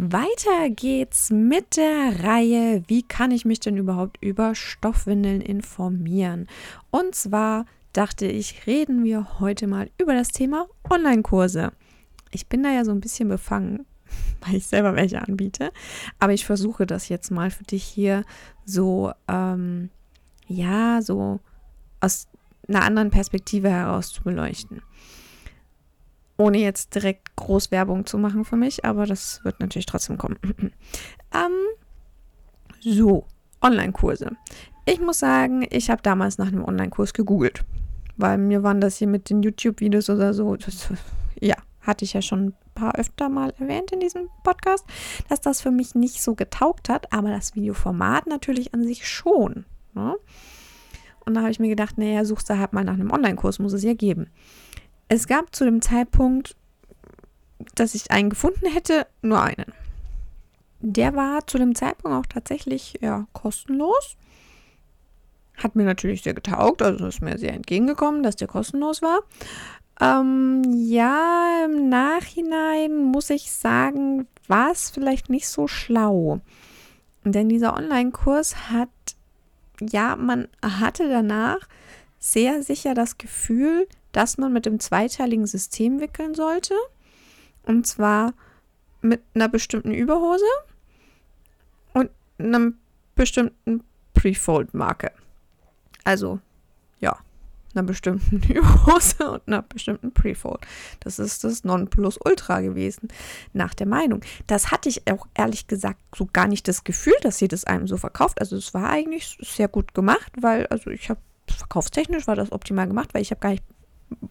Weiter geht's mit der Reihe Wie kann ich mich denn überhaupt über Stoffwindeln informieren? Und zwar dachte ich, reden wir heute mal über das Thema Online-Kurse. Ich bin da ja so ein bisschen befangen, weil ich selber welche anbiete, aber ich versuche das jetzt mal für dich hier so, ähm, ja, so aus einer anderen Perspektive heraus zu beleuchten ohne jetzt direkt groß Werbung zu machen für mich, aber das wird natürlich trotzdem kommen. ähm, so, Online-Kurse. Ich muss sagen, ich habe damals nach einem Online-Kurs gegoogelt, weil mir waren das hier mit den YouTube-Videos oder so, das, ja, hatte ich ja schon ein paar öfter mal erwähnt in diesem Podcast, dass das für mich nicht so getaugt hat, aber das Videoformat natürlich an sich schon. Ne? Und da habe ich mir gedacht, naja, suchst du halt mal nach einem Online-Kurs, muss es ja geben. Es gab zu dem Zeitpunkt, dass ich einen gefunden hätte, nur einen. Der war zu dem Zeitpunkt auch tatsächlich ja, kostenlos. Hat mir natürlich sehr getaugt, also ist mir sehr entgegengekommen, dass der kostenlos war. Ähm, ja, im Nachhinein muss ich sagen, war es vielleicht nicht so schlau. Denn dieser Online-Kurs hat, ja, man hatte danach sehr sicher das Gefühl, dass man mit dem zweiteiligen System wickeln sollte. Und zwar mit einer bestimmten Überhose und einem bestimmten Pre-Fold-Marke. Also, ja, einer bestimmten Überhose und einer bestimmten Pre-Fold. Das ist das Nonplusultra gewesen, nach der Meinung. Das hatte ich auch ehrlich gesagt so gar nicht das Gefühl, dass sie das einem so verkauft. Also es war eigentlich sehr gut gemacht, weil, also ich habe verkaufstechnisch war das optimal gemacht, weil ich habe gar nicht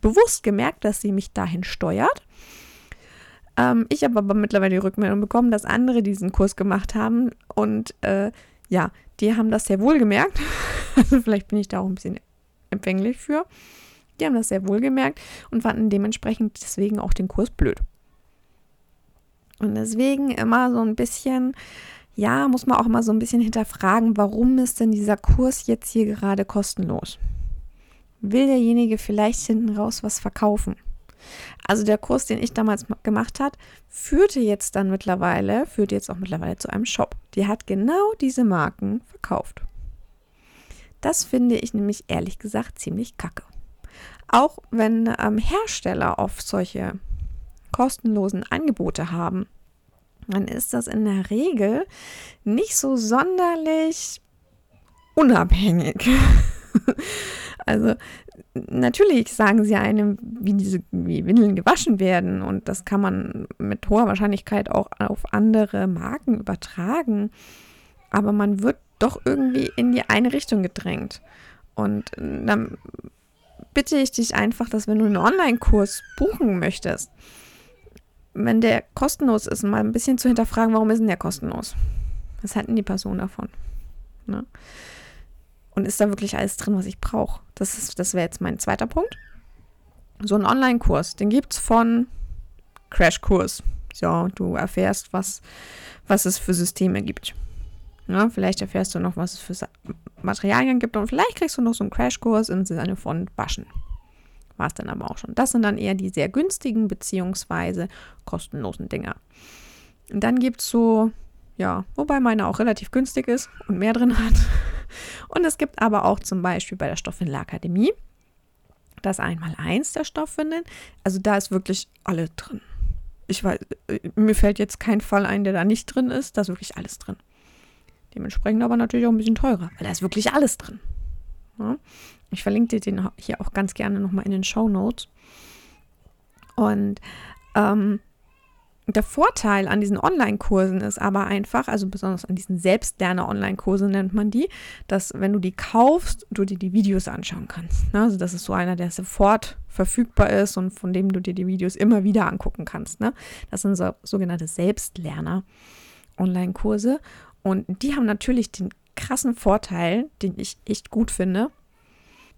bewusst gemerkt, dass sie mich dahin steuert. Ähm, ich habe aber mittlerweile die Rückmeldung bekommen, dass andere diesen Kurs gemacht haben und äh, ja, die haben das sehr wohl gemerkt. also vielleicht bin ich da auch ein bisschen empfänglich für. Die haben das sehr wohl gemerkt und fanden dementsprechend deswegen auch den Kurs blöd. Und deswegen immer so ein bisschen, ja, muss man auch mal so ein bisschen hinterfragen, warum ist denn dieser Kurs jetzt hier gerade kostenlos? will derjenige vielleicht hinten raus was verkaufen. Also der Kurs, den ich damals gemacht hat, führte jetzt dann mittlerweile, führt jetzt auch mittlerweile zu einem Shop. Die hat genau diese Marken verkauft. Das finde ich nämlich ehrlich gesagt ziemlich kacke. Auch wenn ähm, Hersteller oft solche kostenlosen Angebote haben, dann ist das in der Regel nicht so sonderlich unabhängig. Also natürlich sagen sie einem, wie diese wie Windeln gewaschen werden und das kann man mit hoher Wahrscheinlichkeit auch auf andere Marken übertragen. Aber man wird doch irgendwie in die eine Richtung gedrängt. Und dann bitte ich dich einfach, dass wenn du einen Online-Kurs buchen möchtest, wenn der kostenlos ist, mal ein bisschen zu hinterfragen, warum ist denn der kostenlos? Was hat denn die Person davon? Ne? Und ist da wirklich alles drin, was ich brauche? Das, das wäre jetzt mein zweiter Punkt. So ein Online-Kurs, den gibt es von Crashkurs. Ja, du erfährst, was, was es für Systeme gibt. Ja, vielleicht erfährst du noch, was es für Materialien gibt und vielleicht kriegst du noch so einen Crashkurs im Sinne von Waschen. War es dann aber auch schon. Das sind dann eher die sehr günstigen beziehungsweise kostenlosen Dinger. Und dann gibt es so ja, wobei meine auch relativ günstig ist und mehr drin hat. Und es gibt aber auch zum Beispiel bei der Stoffwindelakademie das Einmaleins der Stoffwindeln. Also da ist wirklich alle drin. Ich weiß, mir fällt jetzt kein Fall ein, der da nicht drin ist. Da ist wirklich alles drin. Dementsprechend aber natürlich auch ein bisschen teurer, weil da ist wirklich alles drin. Ja? Ich verlinke dir den hier auch ganz gerne nochmal in den Show Notes. Und ähm, der Vorteil an diesen Online-Kursen ist aber einfach, also besonders an diesen Selbstlerner-Online-Kurse nennt man die, dass wenn du die kaufst, du dir die Videos anschauen kannst. Ne? Also das ist so einer, der sofort verfügbar ist und von dem du dir die Videos immer wieder angucken kannst. Ne? Das sind so, sogenannte Selbstlerner-Online-Kurse. Und die haben natürlich den krassen Vorteil, den ich echt gut finde.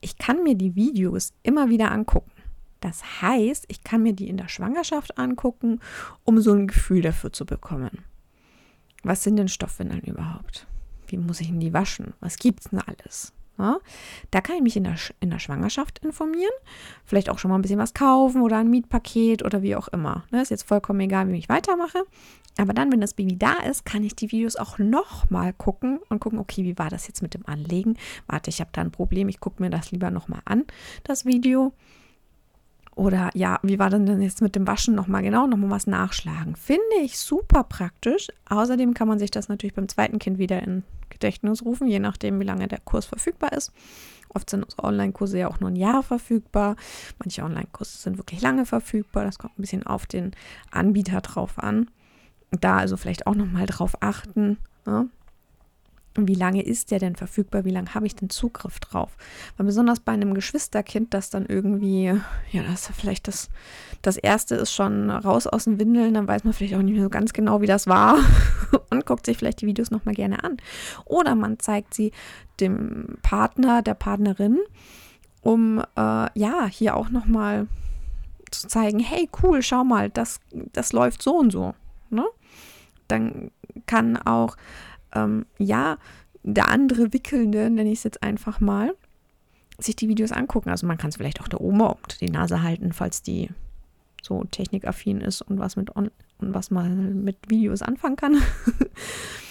Ich kann mir die Videos immer wieder angucken. Das heißt, ich kann mir die in der Schwangerschaft angucken, um so ein Gefühl dafür zu bekommen. Was sind denn Stoffwindeln überhaupt? Wie muss ich denn die waschen? Was gibt es denn alles? Ja, da kann ich mich in der, in der Schwangerschaft informieren, vielleicht auch schon mal ein bisschen was kaufen oder ein Mietpaket oder wie auch immer. Ne, ist jetzt vollkommen egal, wie ich weitermache. Aber dann, wenn das Baby da ist, kann ich die Videos auch nochmal gucken und gucken, okay, wie war das jetzt mit dem Anlegen? Warte, ich habe da ein Problem, ich gucke mir das lieber nochmal an, das Video. Oder ja, wie war denn jetzt mit dem Waschen nochmal genau, nochmal was nachschlagen. Finde ich super praktisch. Außerdem kann man sich das natürlich beim zweiten Kind wieder in Gedächtnis rufen, je nachdem, wie lange der Kurs verfügbar ist. Oft sind Online-Kurse ja auch nur ein Jahr verfügbar. Manche Online-Kurse sind wirklich lange verfügbar. Das kommt ein bisschen auf den Anbieter drauf an. Da also vielleicht auch nochmal drauf achten. Ne? Wie lange ist der denn verfügbar, wie lange habe ich denn Zugriff drauf? Weil besonders bei einem Geschwisterkind, das dann irgendwie, ja, das ist vielleicht das, das erste ist schon raus aus den Windeln, dann weiß man vielleicht auch nicht mehr so ganz genau, wie das war und guckt sich vielleicht die Videos nochmal gerne an. Oder man zeigt sie dem Partner, der Partnerin, um äh, ja, hier auch nochmal zu zeigen, hey, cool, schau mal, das, das läuft so und so. Ne? Dann kann auch ähm, ja, der andere Wickelnde, nenne ich es jetzt einfach mal, sich die Videos angucken. Also man kann es vielleicht auch der Oma unter die Nase halten, falls die so technikaffin ist und was mit on und was man mit Videos anfangen kann.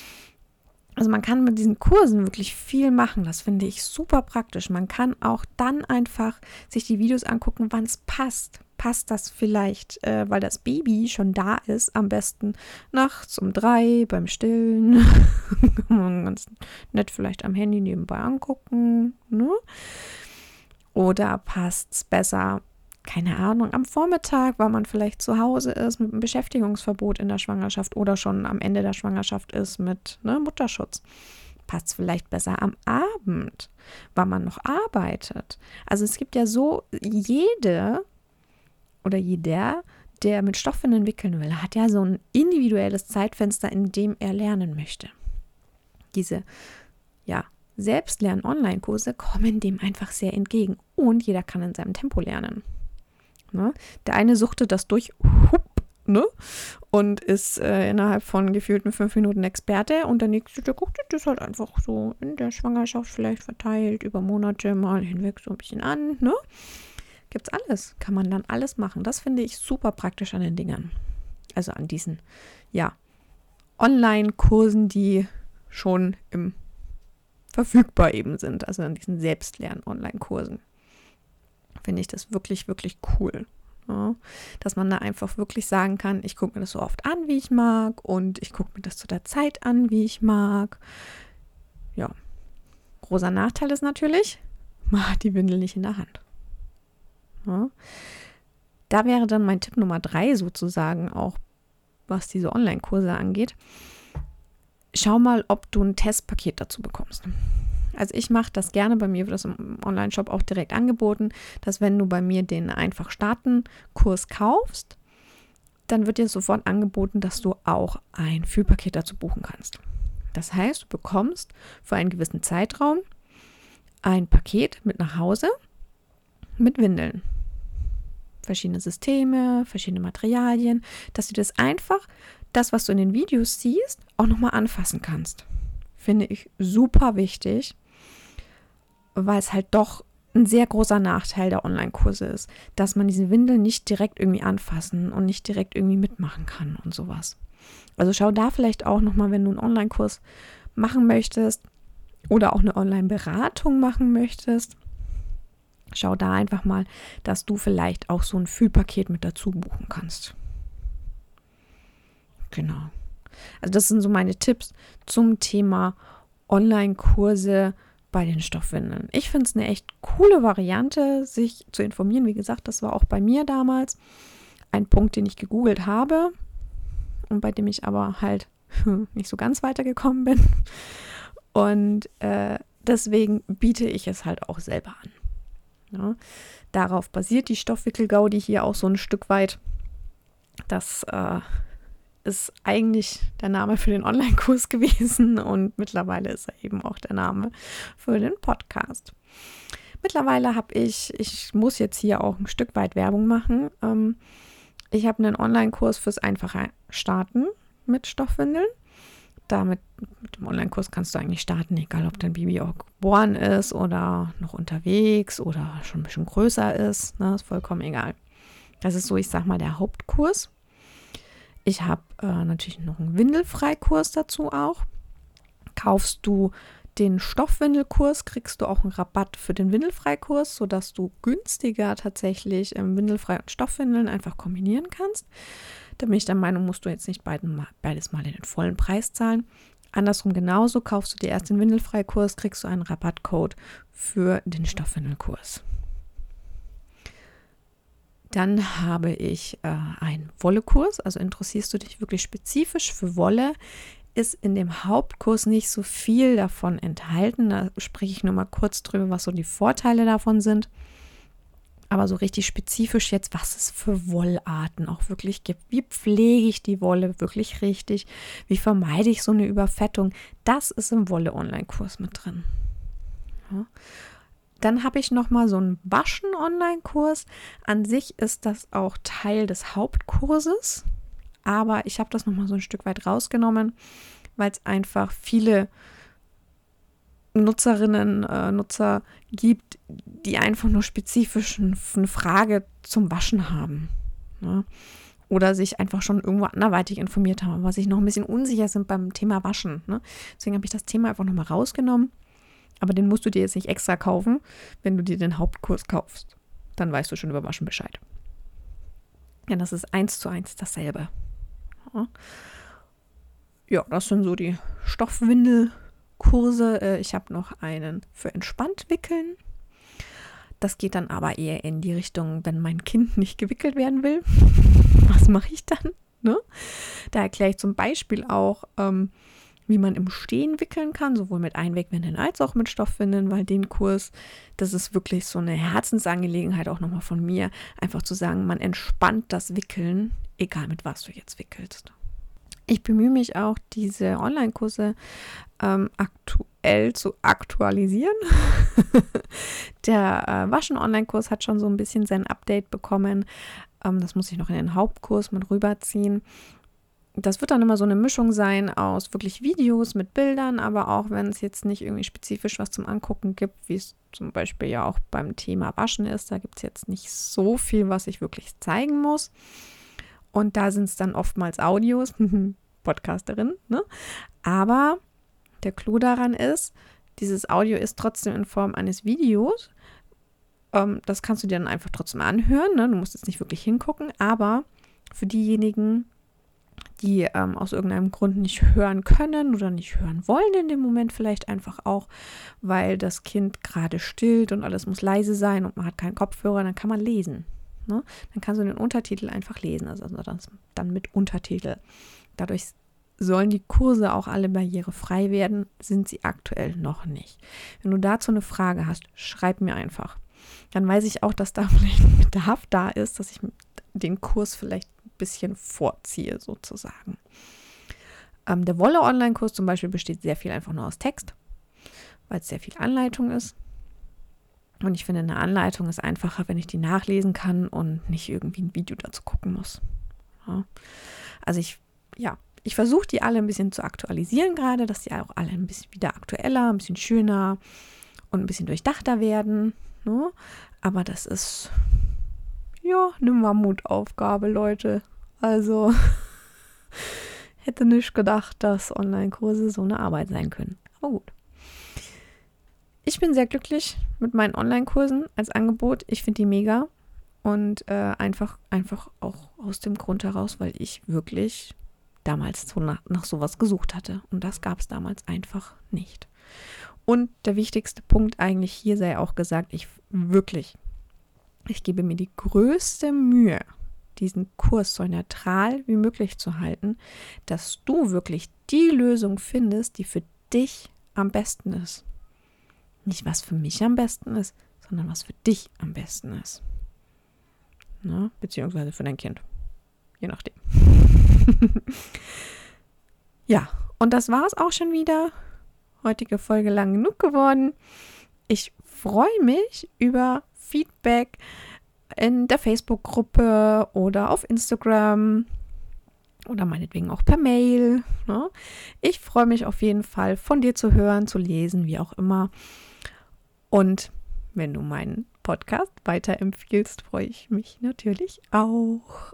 also man kann mit diesen Kursen wirklich viel machen. Das finde ich super praktisch. Man kann auch dann einfach sich die Videos angucken, wann es passt passt das vielleicht, äh, weil das Baby schon da ist, am besten nachts um drei beim Stillen. Kann man ganz nett vielleicht am Handy nebenbei angucken. Ne? Oder passt es besser, keine Ahnung, am Vormittag, weil man vielleicht zu Hause ist mit einem Beschäftigungsverbot in der Schwangerschaft oder schon am Ende der Schwangerschaft ist mit ne, Mutterschutz passt vielleicht besser am Abend, weil man noch arbeitet. Also es gibt ja so jede oder jeder, der mit Stoffwindeln wickeln will, hat ja so ein individuelles Zeitfenster, in dem er lernen möchte. Diese, ja, Selbstlern-Online-Kurse kommen dem einfach sehr entgegen und jeder kann in seinem Tempo lernen. Ne? Der eine suchte das durch hup, ne? und ist äh, innerhalb von gefühlten fünf Minuten Experte und der nächste, der guckt das halt einfach so in der Schwangerschaft vielleicht verteilt über Monate mal hinweg so ein bisschen an. Ne? Gibt's alles. Kann man dann alles machen. Das finde ich super praktisch an den Dingern. Also an diesen, ja, Online-Kursen, die schon im verfügbar eben sind. Also an diesen Selbstlern-Online-Kursen. Finde ich das wirklich, wirklich cool. Ja, dass man da einfach wirklich sagen kann, ich gucke mir das so oft an, wie ich mag und ich gucke mir das zu der Zeit an, wie ich mag. Ja, großer Nachteil ist natürlich, man hat die Windel nicht in der Hand. Ja. Da wäre dann mein Tipp Nummer drei sozusagen auch, was diese Online-Kurse angeht. Schau mal, ob du ein Testpaket dazu bekommst. Also ich mache das gerne, bei mir wird das im Online-Shop auch direkt angeboten, dass wenn du bei mir den einfach starten Kurs kaufst, dann wird dir sofort angeboten, dass du auch ein Fühlpaket dazu buchen kannst. Das heißt, du bekommst für einen gewissen Zeitraum ein Paket mit nach Hause mit Windeln verschiedene Systeme, verschiedene Materialien, dass du das einfach, das, was du in den Videos siehst, auch nochmal anfassen kannst. Finde ich super wichtig, weil es halt doch ein sehr großer Nachteil der Online-Kurse ist, dass man diese Windeln nicht direkt irgendwie anfassen und nicht direkt irgendwie mitmachen kann und sowas. Also schau da vielleicht auch nochmal, wenn du einen Online-Kurs machen möchtest oder auch eine Online-Beratung machen möchtest, Schau da einfach mal, dass du vielleicht auch so ein Fühlpaket mit dazu buchen kannst. Genau. Also das sind so meine Tipps zum Thema Online-Kurse bei den Stoffwindeln. Ich finde es eine echt coole Variante, sich zu informieren. Wie gesagt, das war auch bei mir damals ein Punkt, den ich gegoogelt habe und bei dem ich aber halt nicht so ganz weitergekommen bin. Und äh, deswegen biete ich es halt auch selber an. Ja, darauf basiert die Stoffwickelgaudi hier auch so ein Stück weit, dass äh, ist eigentlich der Name für den Online-Kurs gewesen und mittlerweile ist er eben auch der Name für den Podcast. Mittlerweile habe ich, ich muss jetzt hier auch ein Stück weit Werbung machen. Ähm, ich habe einen Online-Kurs fürs einfache Starten mit Stoffwindeln. Damit mit dem Online-Kurs kannst du eigentlich starten, egal ob dein Baby auch geboren ist oder noch unterwegs oder schon ein bisschen größer ist. Ne, ist vollkommen egal. Das ist so, ich sag mal, der Hauptkurs. Ich habe äh, natürlich noch einen Windelfreikurs dazu auch. Kaufst du den Stoffwindelkurs, kriegst du auch einen Rabatt für den Windelfreikurs, sodass du günstiger tatsächlich ähm, Windelfrei und Stoffwindeln einfach kombinieren kannst. Da bin ich der Meinung, musst du jetzt nicht beiden, beides mal den vollen Preis zahlen. Andersrum genauso, kaufst du dir erst den Windelfreikurs, kriegst du einen Rabattcode für den Stoffwindelkurs. Dann habe ich äh, einen Wollekurs, also interessierst du dich wirklich spezifisch für Wolle, ist in dem Hauptkurs nicht so viel davon enthalten. Da spreche ich nur mal kurz drüber, was so die Vorteile davon sind. Aber so richtig spezifisch jetzt, was es für Wollarten auch wirklich gibt. Wie pflege ich die Wolle wirklich richtig? Wie vermeide ich so eine Überfettung? Das ist im Wolle-Online-Kurs mit drin. Ja. Dann habe ich noch mal so einen Waschen-Online-Kurs. An sich ist das auch Teil des Hauptkurses, aber ich habe das noch mal so ein Stück weit rausgenommen, weil es einfach viele Nutzerinnen, äh, Nutzer gibt, die einfach nur spezifisch eine Frage zum Waschen haben. Ne? Oder sich einfach schon irgendwo anderweitig informiert haben, aber sich noch ein bisschen unsicher sind beim Thema Waschen. Ne? Deswegen habe ich das Thema einfach nochmal rausgenommen aber den musst du dir jetzt nicht extra kaufen, wenn du dir den Hauptkurs kaufst. Dann weißt du schon über Waschen Bescheid. Ja, das ist eins zu eins dasselbe. Ja, das sind so die Stoffwindelkurse. Äh, ich habe noch einen für entspannt wickeln. Das geht dann aber eher in die Richtung, wenn mein Kind nicht gewickelt werden will. Was mache ich dann? Ne? Da erkläre ich zum Beispiel auch, ähm, wie man im Stehen wickeln kann, sowohl mit Einwegwindeln als auch mit Stoffwindeln, weil den Kurs, das ist wirklich so eine Herzensangelegenheit auch nochmal von mir, einfach zu sagen, man entspannt das Wickeln, egal mit was du jetzt wickelst. Ich bemühe mich auch, diese Online-Kurse ähm, aktuell zu aktualisieren. Der äh, Waschen-Online-Kurs hat schon so ein bisschen sein Update bekommen. Ähm, das muss ich noch in den Hauptkurs mit rüberziehen das wird dann immer so eine Mischung sein aus wirklich Videos mit Bildern, aber auch wenn es jetzt nicht irgendwie spezifisch was zum Angucken gibt, wie es zum Beispiel ja auch beim Thema Waschen ist, da gibt es jetzt nicht so viel, was ich wirklich zeigen muss. Und da sind es dann oftmals Audios, Podcasterin, ne? Aber der Clou daran ist, dieses Audio ist trotzdem in Form eines Videos. Ähm, das kannst du dir dann einfach trotzdem anhören. Ne? Du musst jetzt nicht wirklich hingucken, aber für diejenigen, die ähm, aus irgendeinem Grund nicht hören können oder nicht hören wollen in dem Moment vielleicht einfach auch, weil das Kind gerade stillt und alles muss leise sein und man hat keinen Kopfhörer, dann kann man lesen. Ne? Dann kannst du den Untertitel einfach lesen, also, also das, dann mit Untertitel. Dadurch sollen die Kurse auch alle barrierefrei werden, sind sie aktuell noch nicht. Wenn du dazu eine Frage hast, schreib mir einfach. Dann weiß ich auch, dass da vielleicht ein Bedarf da ist, dass ich den Kurs vielleicht bisschen vorziehe, sozusagen. Ähm, der Wolle-Online-Kurs zum Beispiel besteht sehr viel einfach nur aus Text, weil es sehr viel Anleitung ist. Und ich finde, eine Anleitung ist einfacher, wenn ich die nachlesen kann und nicht irgendwie ein Video dazu gucken muss. Ja. Also ich, ja, ich versuche die alle ein bisschen zu aktualisieren gerade, dass die auch alle ein bisschen wieder aktueller, ein bisschen schöner und ein bisschen durchdachter werden. Ne? Aber das ist ja, eine Mammutaufgabe, Leute. Also hätte nicht gedacht, dass Online-Kurse so eine Arbeit sein können. Aber gut. Ich bin sehr glücklich mit meinen Online-Kursen als Angebot. Ich finde die mega. Und äh, einfach, einfach auch aus dem Grund heraus, weil ich wirklich damals so nach, nach sowas gesucht hatte. Und das gab es damals einfach nicht. Und der wichtigste Punkt eigentlich hier sei auch gesagt, ich wirklich ich gebe mir die größte Mühe, diesen Kurs so neutral wie möglich zu halten, dass du wirklich die Lösung findest, die für dich am besten ist. Nicht was für mich am besten ist, sondern was für dich am besten ist. Na, beziehungsweise für dein Kind. Je nachdem. ja, und das war es auch schon wieder. Heutige Folge lang genug geworden. Ich freue mich über Feedback in der Facebook-Gruppe oder auf Instagram oder meinetwegen auch per Mail. Ne? Ich freue mich auf jeden Fall von dir zu hören, zu lesen, wie auch immer. Und wenn du meinen Podcast weiterempfiehlst, freue ich mich natürlich auch.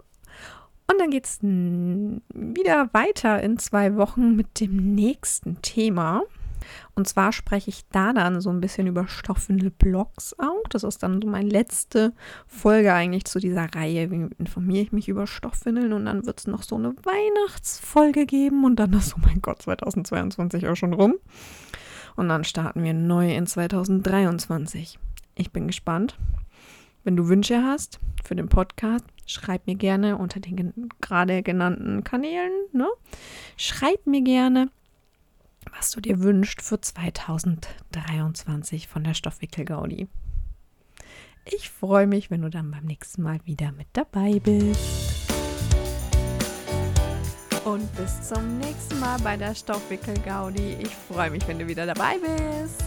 Und dann geht es wieder weiter in zwei Wochen mit dem nächsten Thema. Und zwar spreche ich da dann so ein bisschen über Stoffwindelblocks auch. Das ist dann so meine letzte Folge eigentlich zu dieser Reihe. Wie informiere ich mich über Stoffwindeln? Und dann wird es noch so eine Weihnachtsfolge geben. Und dann ist, oh mein Gott, 2022 auch schon rum. Und dann starten wir neu in 2023. Ich bin gespannt. Wenn du Wünsche hast für den Podcast, schreib mir gerne unter den gerade genannten Kanälen. Ne? Schreib mir gerne was du dir wünschst für 2023 von der Stoffwickel-Gaudi. Ich freue mich, wenn du dann beim nächsten Mal wieder mit dabei bist. Und bis zum nächsten Mal bei der Stoffwickel-Gaudi. Ich freue mich, wenn du wieder dabei bist.